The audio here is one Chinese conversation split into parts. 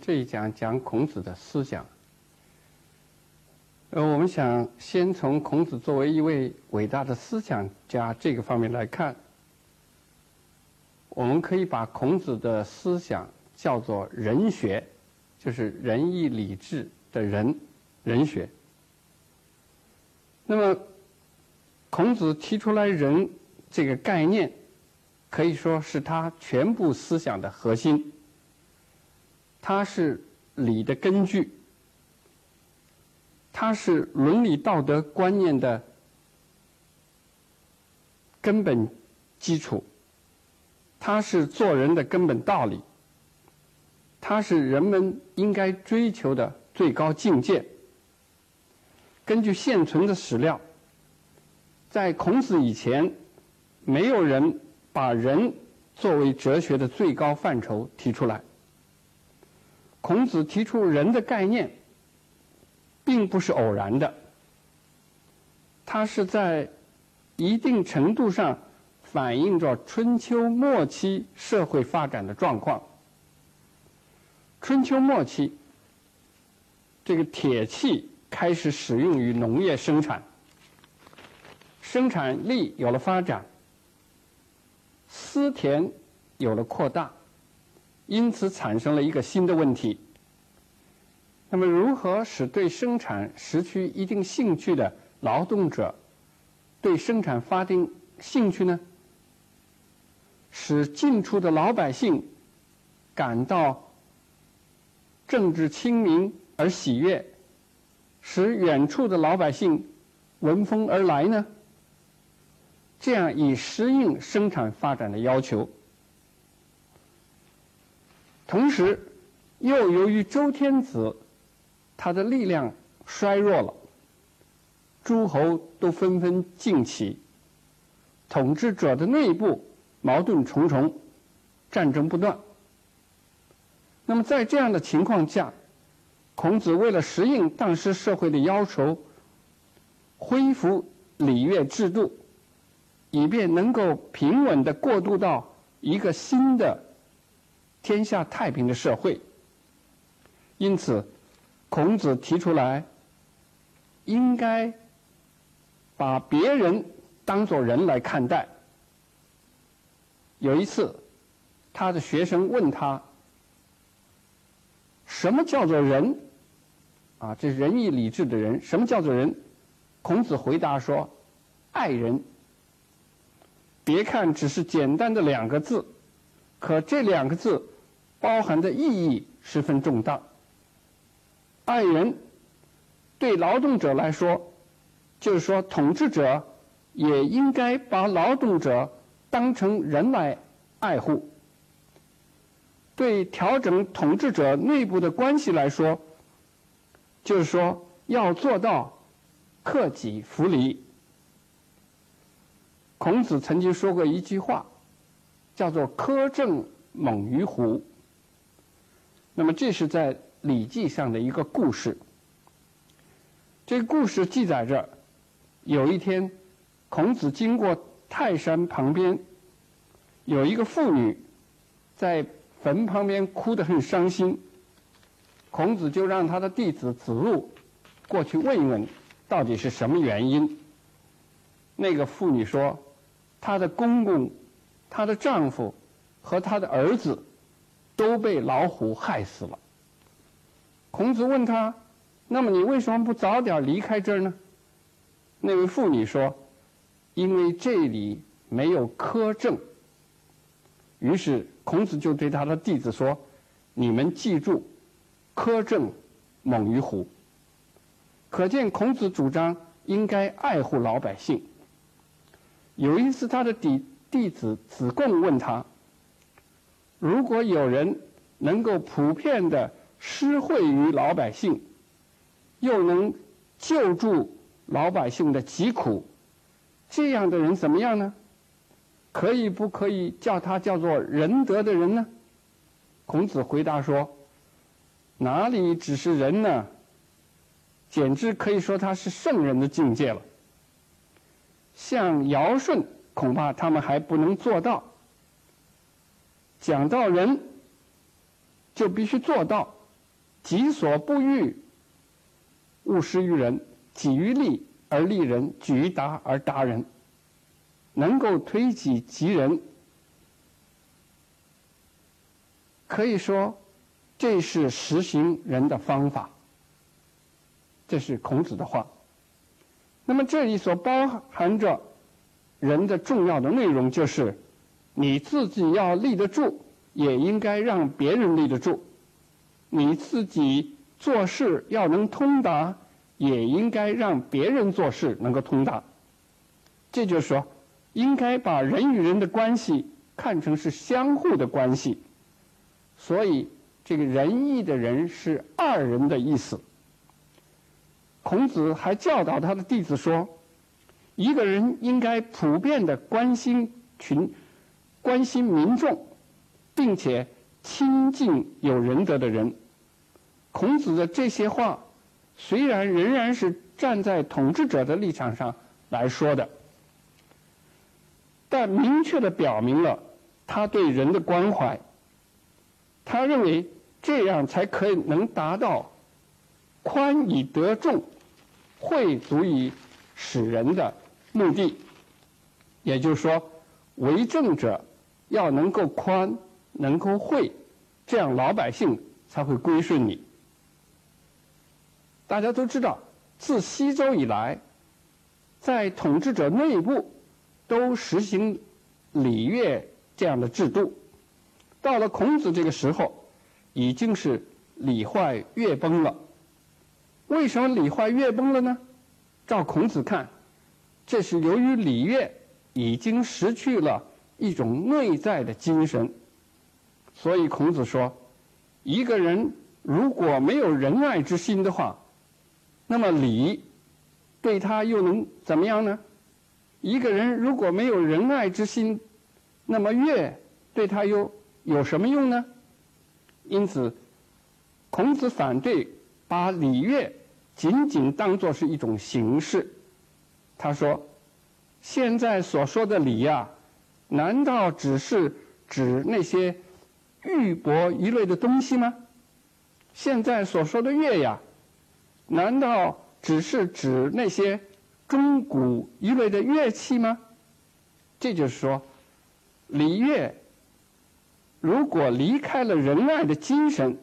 这一讲讲孔子的思想。呃，我们想先从孔子作为一位伟大的思想家这个方面来看，我们可以把孔子的思想叫做仁学，就是仁义礼智的仁，仁学。那么，孔子提出来仁这个概念，可以说是他全部思想的核心。它是礼的根据，它是伦理道德观念的根本基础，它是做人的根本道理，它是人们应该追求的最高境界。根据现存的史料，在孔子以前，没有人把人作为哲学的最高范畴提出来。孔子提出人的概念，并不是偶然的，他是在一定程度上反映着春秋末期社会发展的状况。春秋末期，这个铁器开始使用于农业生产，生产力有了发展，私田有了扩大。因此产生了一个新的问题。那么，如何使对生产失去一定兴趣的劳动者对生产发定兴趣呢？使近处的老百姓感到政治清明而喜悦，使远处的老百姓闻风而来呢？这样以适应生产发展的要求。同时，又由于周天子他的力量衰弱了，诸侯都纷纷进起，统治者的内部矛盾重重，战争不断。那么在这样的情况下，孔子为了适应当时社会的要求，恢复礼乐制度，以便能够平稳的过渡到一个新的。天下太平的社会，因此，孔子提出来，应该把别人当作人来看待。有一次，他的学生问他：“什么叫做人？”啊，这仁义礼智的人，什么叫做人？孔子回答说：“爱人。”别看只是简单的两个字。可这两个字包含的意义十分重大。爱人对劳动者来说，就是说统治者也应该把劳动者当成人来爱护。对调整统治者内部的关系来说，就是说要做到克己复礼。孔子曾经说过一句话。叫做苛政猛于虎。那么这是在《礼记》上的一个故事。这个故事记载着，有一天，孔子经过泰山旁边，有一个妇女在坟旁边哭得很伤心。孔子就让他的弟子子路过去问一问，到底是什么原因。那个妇女说，她的公公。她的丈夫和她的儿子都被老虎害死了。孔子问他：“那么你为什么不早点离开这儿呢？”那位妇女说：“因为这里没有苛政。”于是孔子就对他的弟子说：“你们记住，苛政猛于虎。”可见孔子主张应该爱护老百姓。有一次，他的弟。弟子子贡问他：“如果有人能够普遍的施惠于老百姓，又能救助老百姓的疾苦，这样的人怎么样呢？可以不可以叫他叫做仁德的人呢？”孔子回答说：“哪里只是人呢？简直可以说他是圣人的境界了。像尧舜。”恐怕他们还不能做到。讲到人，就必须做到己所不欲，勿施于人；己欲立而立人，举于达而达人。能够推己及人，可以说这是实行人的方法。这是孔子的话。那么这里所包含着人的重要的内容，就是你自己要立得住，也应该让别人立得住；你自己做事要能通达，也应该让别人做事能够通达。这就是说。应该把人与人的关系看成是相互的关系，所以这个仁义的人是二人的意思。孔子还教导他的弟子说，一个人应该普遍的关心群、关心民众，并且亲近有仁德的人。孔子的这些话，虽然仍然是站在统治者的立场上来说的。但明确的表明了他对人的关怀。他认为这样才可以能达到宽以得众，惠足以使人的目的。也就是说，为政者要能够宽，能够惠，这样老百姓才会归顺你。大家都知道，自西周以来，在统治者内部。都实行礼乐这样的制度，到了孔子这个时候，已经是礼坏乐崩了。为什么礼坏乐崩了呢？照孔子看，这是由于礼乐已经失去了一种内在的精神。所以孔子说，一个人如果没有仁爱之心的话，那么礼对他又能怎么样呢？一个人如果没有仁爱之心，那么乐对他又有什么用呢？因此，孔子反对把礼乐仅仅当作是一种形式。他说：“现在所说的礼呀，难道只是指那些玉帛一类的东西吗？现在所说的乐呀，难道只是指那些？”钟鼓一类的乐器吗？这就是说，礼乐如果离开了仁爱的精神，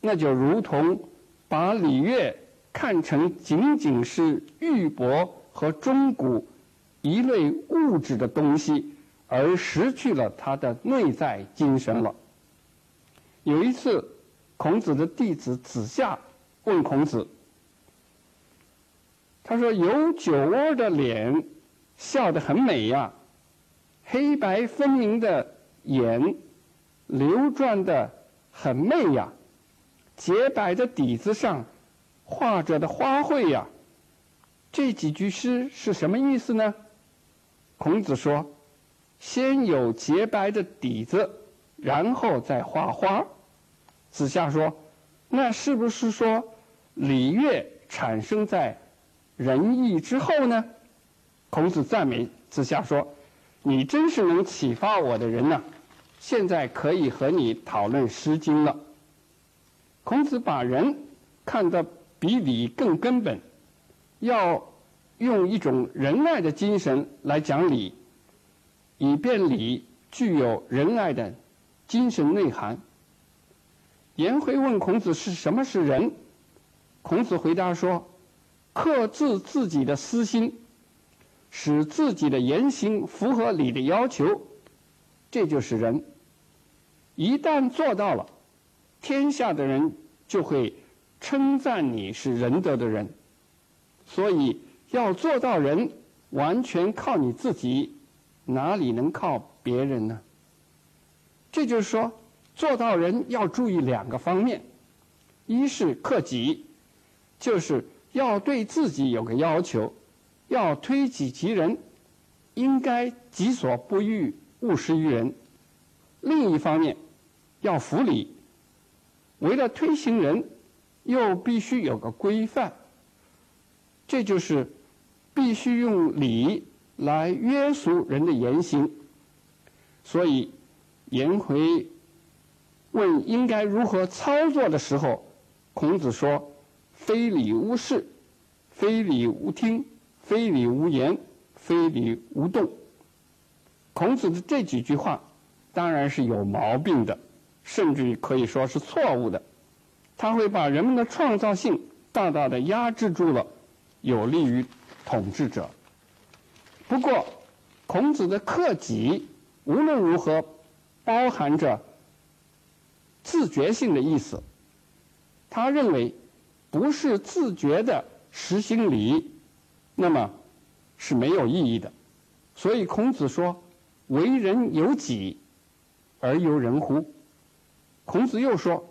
那就如同把礼乐看成仅仅是玉帛和钟鼓一类物质的东西，而失去了它的内在精神了。有一次，孔子的弟子子夏问孔子。他说：“有酒窝的脸，笑得很美呀；黑白分明的眼，流转的很媚呀；洁白的底子上画着的花卉呀。”这几句诗是什么意思呢？孔子说：“先有洁白的底子，然后再画花。”子夏说：“那是不是说礼乐产生在？”仁义之后呢？孔子赞美子夏说：“你真是能启发我的人呐！现在可以和你讨论《诗经》了。”孔子把人看得比礼更根本，要用一种仁爱的精神来讲礼，以便礼具有仁爱的精神内涵。颜回问孔子是什么是仁？孔子回答说。克制自己的私心，使自己的言行符合礼的要求，这就是仁。一旦做到了，天下的人就会称赞你是仁德的人。所以要做到仁，完全靠你自己，哪里能靠别人呢？这就是说，做到人要注意两个方面：一是克己，就是。要对自己有个要求，要推己及人，应该己所不欲，勿施于人。另一方面，要服礼，为了推行人，又必须有个规范。这就是必须用礼来约束人的言行。所以，颜回问应该如何操作的时候，孔子说：“非礼勿视，非礼勿听，非礼勿言，非礼勿动。”孔子的这几句话当然是有毛病的，甚至可以说是错误的。他会把人们的创造性大大的压制住了，有利于统治者。不过，孔子的克己无论如何包含着。自觉性的意思，他认为不是自觉的实行礼，那么是没有意义的。所以孔子说：“为人有己，而由人乎？”孔子又说：“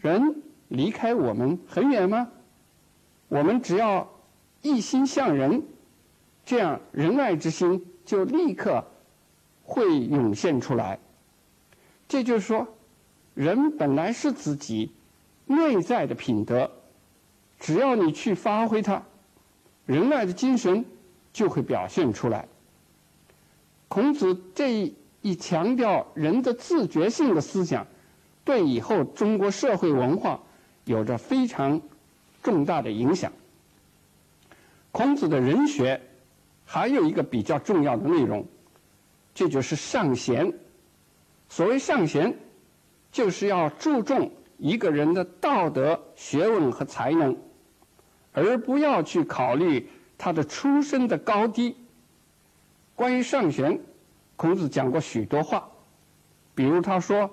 人离开我们很远吗？我们只要一心向人，这样仁爱之心就立刻会涌现出来。”这就是说。人本来是自己内在的品德，只要你去发挥它，仁爱的精神就会表现出来。孔子这一强调人的自觉性的思想，对以后中国社会文化有着非常重大的影响。孔子的人学还有一个比较重要的内容，这就是尚贤。所谓尚贤。就是要注重一个人的道德、学问和才能，而不要去考虑他的出身的高低。关于上贤，孔子讲过许多话，比如他说：“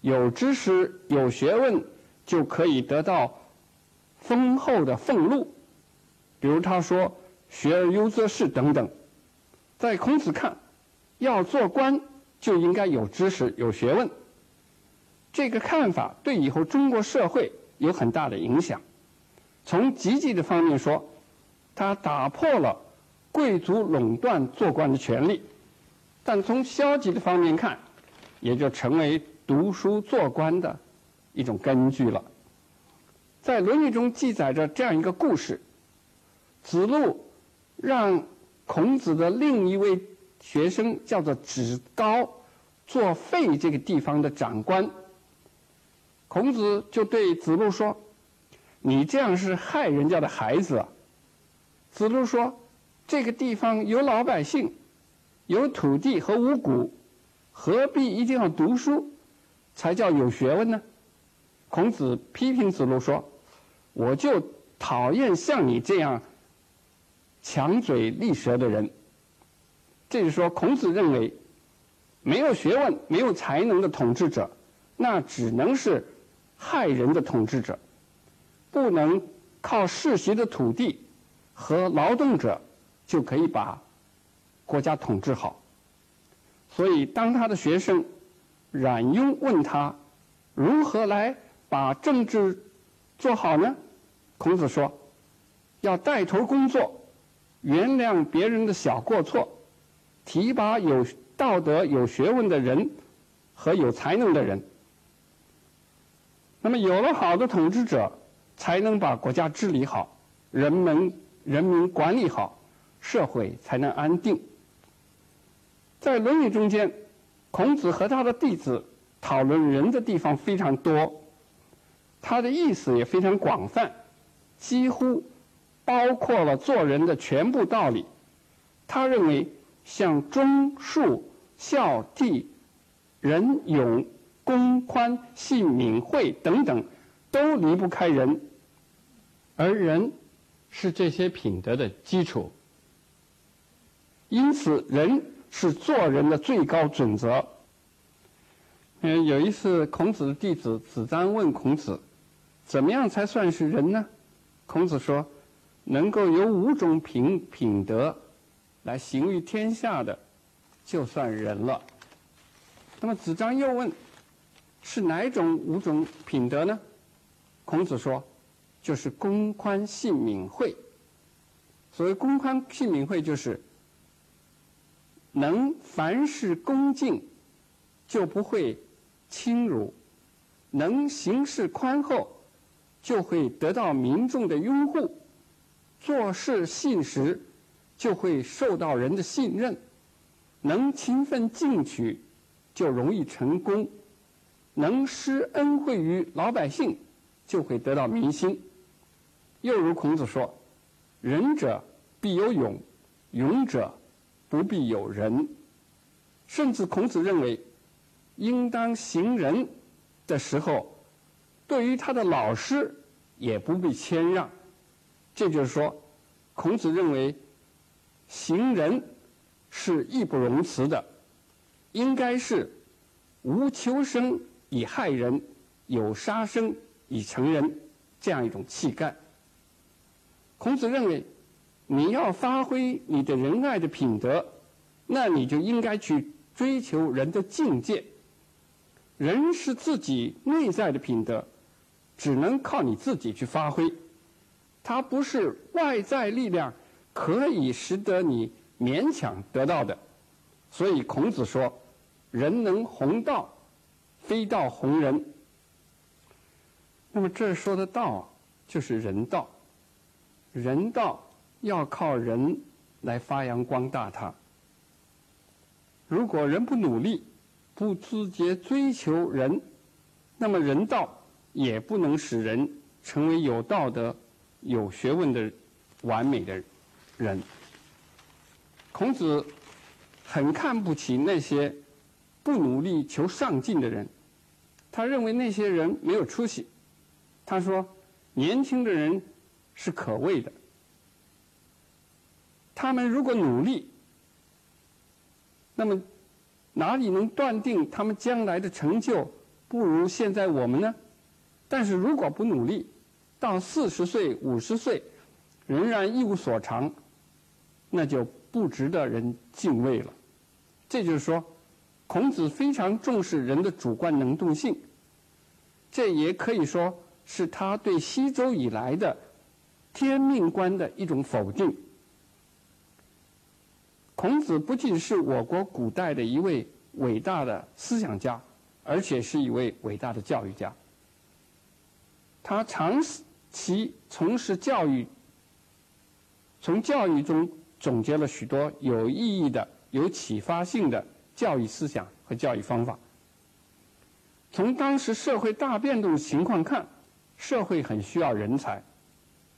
有知识、有学问，就可以得到丰厚的俸禄。”比如他说：“学而优则仕”等等。在孔子看，要做官就应该有知识、有学问。这个看法对以后中国社会有很大的影响。从积极的方面说，它打破了贵族垄断做官的权利；但从消极的方面看，也就成为读书做官的一种根据了。在《论语》中记载着这样一个故事：子路让孔子的另一位学生叫做子高做费这个地方的长官。孔子就对子路说：“你这样是害人家的孩子。”啊。”子路说：“这个地方有老百姓，有土地和五谷，何必一定要读书，才叫有学问呢？”孔子批评子路说：“我就讨厌像你这样强嘴利舌的人。”这就是说，孔子认为，没有学问、没有才能的统治者，那只能是。害人的统治者，不能靠世袭的土地和劳动者就可以把国家统治好。所以，当他的学生冉雍问他如何来把政治做好呢？孔子说：要带头工作，原谅别人的小过错，提拔有道德、有学问的人和有才能的人。那么有了好的统治者，才能把国家治理好，人们人民管理好，社会才能安定。在《论语》中间，孔子和他的弟子讨论人的地方非常多，他的意思也非常广泛，几乎包括了做人的全部道理。他认为，像忠恕孝悌仁勇。公宽信敏惠等等，都离不开人，而人是这些品德的基础。因此，人是做人的最高准则。嗯，有一次，孔子的弟子子张问孔子：“怎么样才算是人呢？”孔子说：“能够有五种品品德来行于天下的，就算人了。”那么子张又问。是哪种五种品德呢？孔子说，就是公宽信敏惠。所谓公宽信敏惠，就是能凡事恭敬，就不会轻辱；能行事宽厚，就会得到民众的拥护；做事信实，就会受到人的信任；能勤奋进取，就容易成功。能施恩惠于老百姓，就会得到民心。又如孔子说：“仁者必有勇，勇者不必有仁。”甚至孔子认为，应当行仁的时候，对于他的老师也不必谦让。这就是说，孔子认为行仁是义不容辞的，应该是无求生以害人，有杀生以成仁这样一种气概。孔子认为，你要发挥你的仁爱的品德，那你就应该去。追求人的境界，人是自己内在的品德，只能靠你自己去发挥，它不是外在力量可以使得你勉强得到的。所以孔子说：“人能弘道，非道弘人。”那么这说的道就是人道，人道要靠人来发扬光大它。如果人不努力，不自觉追求人，那么人道也不能使人成为有道德、有学问的完美的人。孔子很看不起那些不努力求上进的人，他认为那些人没有出息。他说：“年轻的人是可畏的，他们如果努力。”那么，哪里能断定他们将来的成就不如现在我们呢？但是如果不努力，到四十岁、五十岁仍然一无所长，那就不值得人敬畏了。这就是说，孔子非常重视人的主观能动性，这也可以说是他对西周以来的天命观的一种否定。孔子不仅是我国古代的一位伟大的思想家，而且是一位伟大的教育家。他长其从事教育，从教育中总结了许多有意义的、有启发性的教育思想和教育方法。从当时社会大变动情况看，社会很需要人才。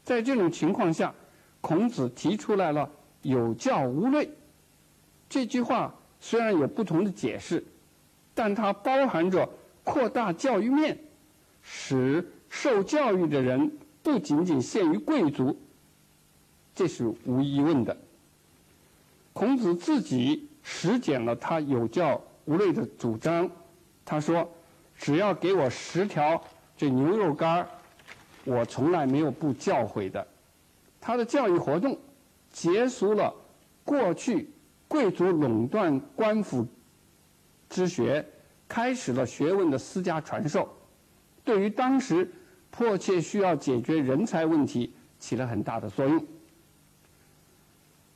在这种情况下，孔子提出来了“有教无类”。这句话虽然有不同的解释，但它包含着扩大教育面，使受教育的人不仅仅限于贵族，这是无疑问的。孔子自己实践了他有教无类的主张，他说：“只要给我十条这牛肉干我从来没有不教诲的。”他的教育活动结束了过去。贵族垄断官府之学，开始了学问的私家传授，对于当时迫切需要解决人才问题起了很大的作用。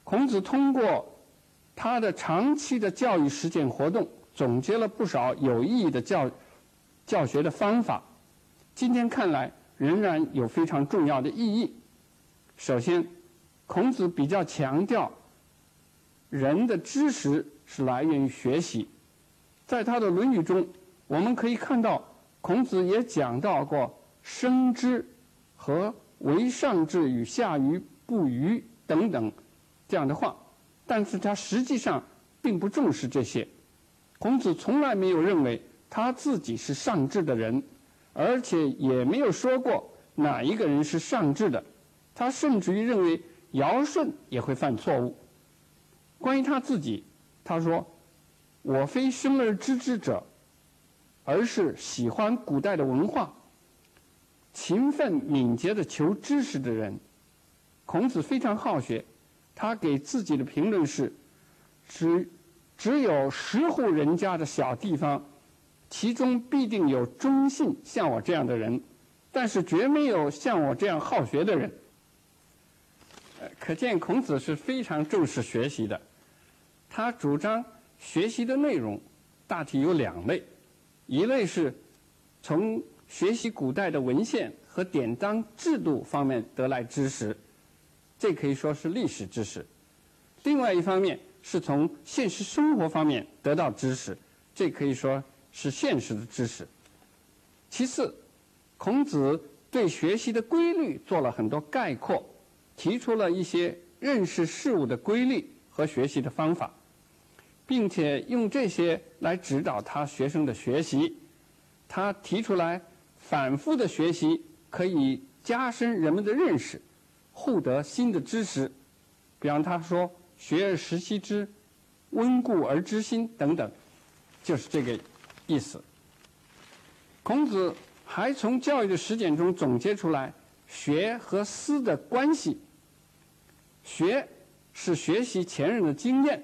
孔子通过他的长期的教育实践活动，总结了不少有意义的教教学的方法。今天看来，仍然有非常重要的意义。首先，孔子比较强调。人的知识是来源于学习，在他的《论语》中，我们可以看到孔子也讲到过“生之”和“为上智与下愚不愚”等等这样的话，但是他实际上并不重视这些。孔子从来没有认为他自己是上智的人，而且也没有说过哪一个人是上智的。他甚至于认为尧舜也会犯错误。关于他自己，他说：“我非生而知之者，而是喜欢古代的文化、勤奋敏捷的求知识的人。”孔子非常好学，他给自己的评论是：“只只有十户人家的小地方，其中必定有忠信像我这样的人，但是绝没有像我这样好学的人。”可见孔子是非常重视学习的。他主张学习的内容大体有两类，一类是从学习古代的文献和典章制度方面得来知识，这可以说是历史知识；另外一方面是从现实生活方面得到知识，这可以说是现实的知识。其次，孔子对学习的规律做了很多概括，提出了一些认识事物的规律和学习的方法，并且用这些来指导他学生的学习。他提出来，反复的学习可以加深人们的认识，获得新的知识。比方他说：“学而时习之，温故而知新”等等，就是这个意思。孔子还从教育的实践中总结出来学和思的关系。学是学习前人的经验，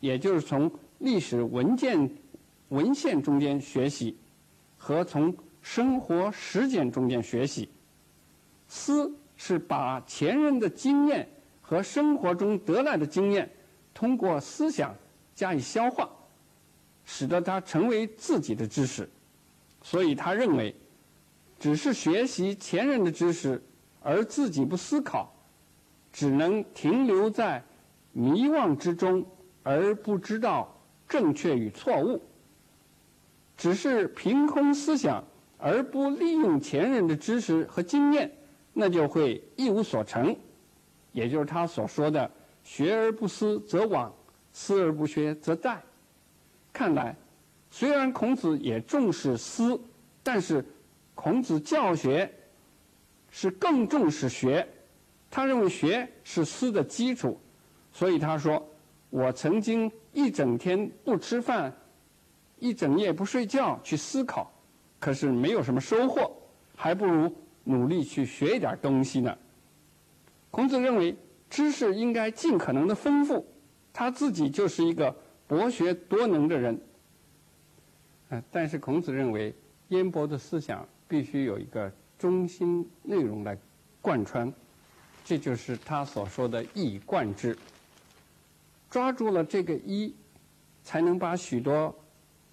也就是从历史文件、文献中间学习，和从生活实践中间学习。思是把前人的经验和生活中得来的经验，通过思想加以消化，使得它成为自己的知识。所以他认为，只是学习前人的知识，而自己不思考，只能停留在迷惘之中，而不知道正确与错误。只是凭空思想，而不利用前人的知识和经验，那就会一无所成。也就是他所说的“学而不思则罔，思而不学则殆”。看来。虽然孔子也重视思，但是孔子教学是更重视学。他认为学是思的基础，所以他说：“我曾经一整天不吃饭，一整夜不睡觉去思考，可是没有什么收获，还不如努力去学一点东西呢。”孔子认为知识应该尽可能的丰富，他自己就是一个博学多能的人。但是孔子认为，渊博的思想必须有一个中心内容来贯穿，这就是他所说的“一以贯之”。抓住了这个“一”，才能把许多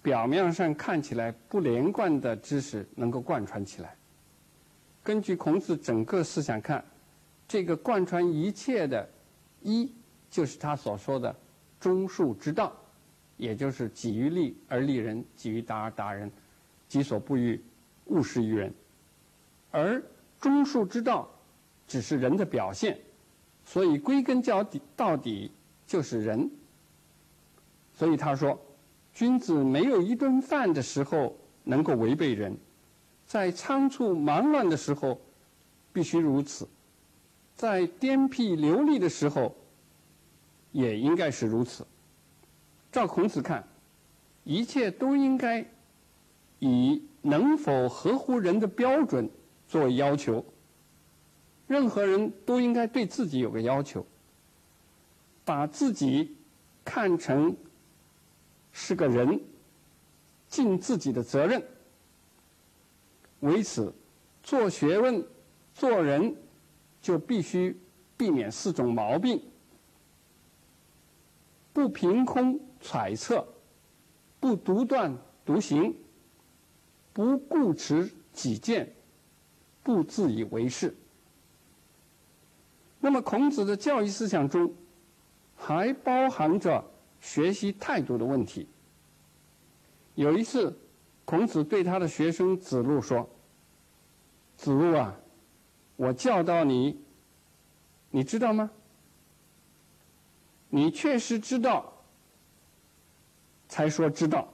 表面上看起来不连贯的知识能够贯穿起来。根据孔子整个思想看，这个贯穿一切的“一”，就是他所说的“中恕之道”。也就是己于利而利人，己于达而达人，己所不欲，勿施于人。而中恕之道，只是人的表现，所以归根到底到底就是人。所以他说，君子没有一顿饭的时候能够违背人，在仓促忙乱的时候必须如此，在颠沛流离的时候也应该是如此。照孔子看，一切都应该以能否合乎人的标准作为要求。任何人都应该对自己有个要求，把自己看成是个人，尽自己的责任。为此，做学问、做人，就必须避免四种毛病：不凭空。揣测，不独断独行，不固持己见，不自以为是。那么，孔子的教育思想中，还包含着学习态度的问题。有一次，孔子对他的学生子路说：“子路啊，我教导你，你知道吗？你确实知道。”才说知道，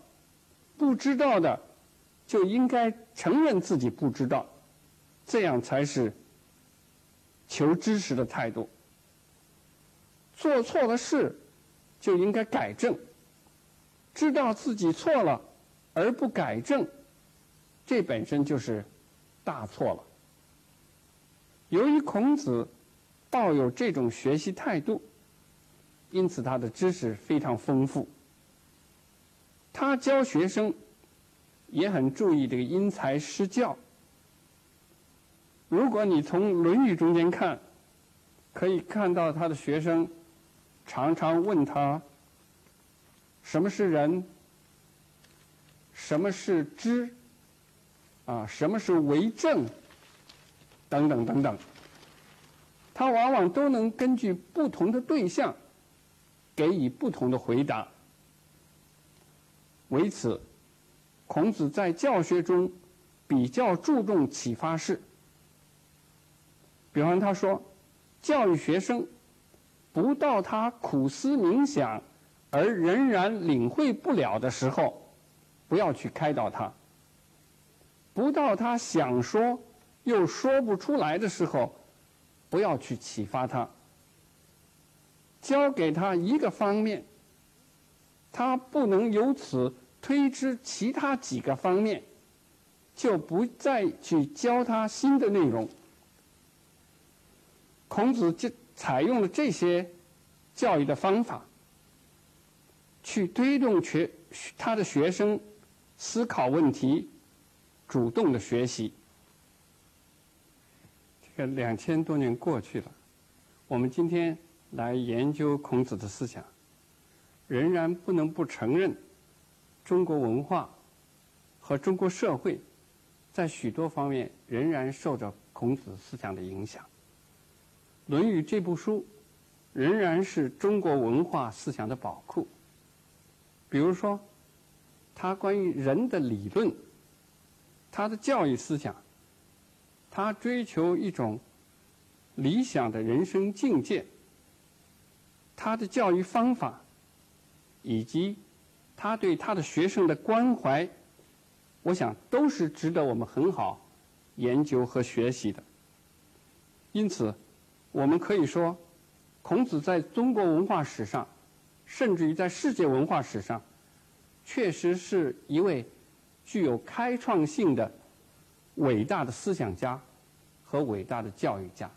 不知道的就应该承认自己不知道，这样才是求知识的态度。做错了事就应该改正，知道自己错了而不改正，这本身就是大错了。由于孔子抱有这种学习态度，因此他的知识非常丰富。他教学生也很注意这个因材施教。如果你从《论语》中间看，可以看到他的学生常常问他：什么是仁？什么是知？啊，什么是为政？等等等等。他往往都能根据不同的对象给予不同的回答。为此，孔子在教学中比较注重启发式。比方他说，教育学生，不到他苦思冥想而仍然领会不了的时候，不要去开导他；不到他想说又说不出来的时候，不要去启发他。教给他一个方面，他不能由此推知其他几个方面，就不再去教他新的内容。孔子就采用了这些教育的方法，去推动学他的学生思考问题，主动的学习。这个两千多年过去了，我们今天。来研究孔子的思想，仍然不能不承认，中国文化和中国社会在许多方面仍然受着孔子思想的影响。《论语》这部书仍然是中国文化思想的宝库。比如说，他关于人的理论，他的教育思想，他追求一种理想的人生境界。他的教育方法，以及他对他的学生的关怀，我想都是值得我们很好研究和学习的。因此，我们可以说，孔子在中国文化史上，甚至于在世界文化史上，确实是一位具有开创性的伟大的思想家和伟大的教育家。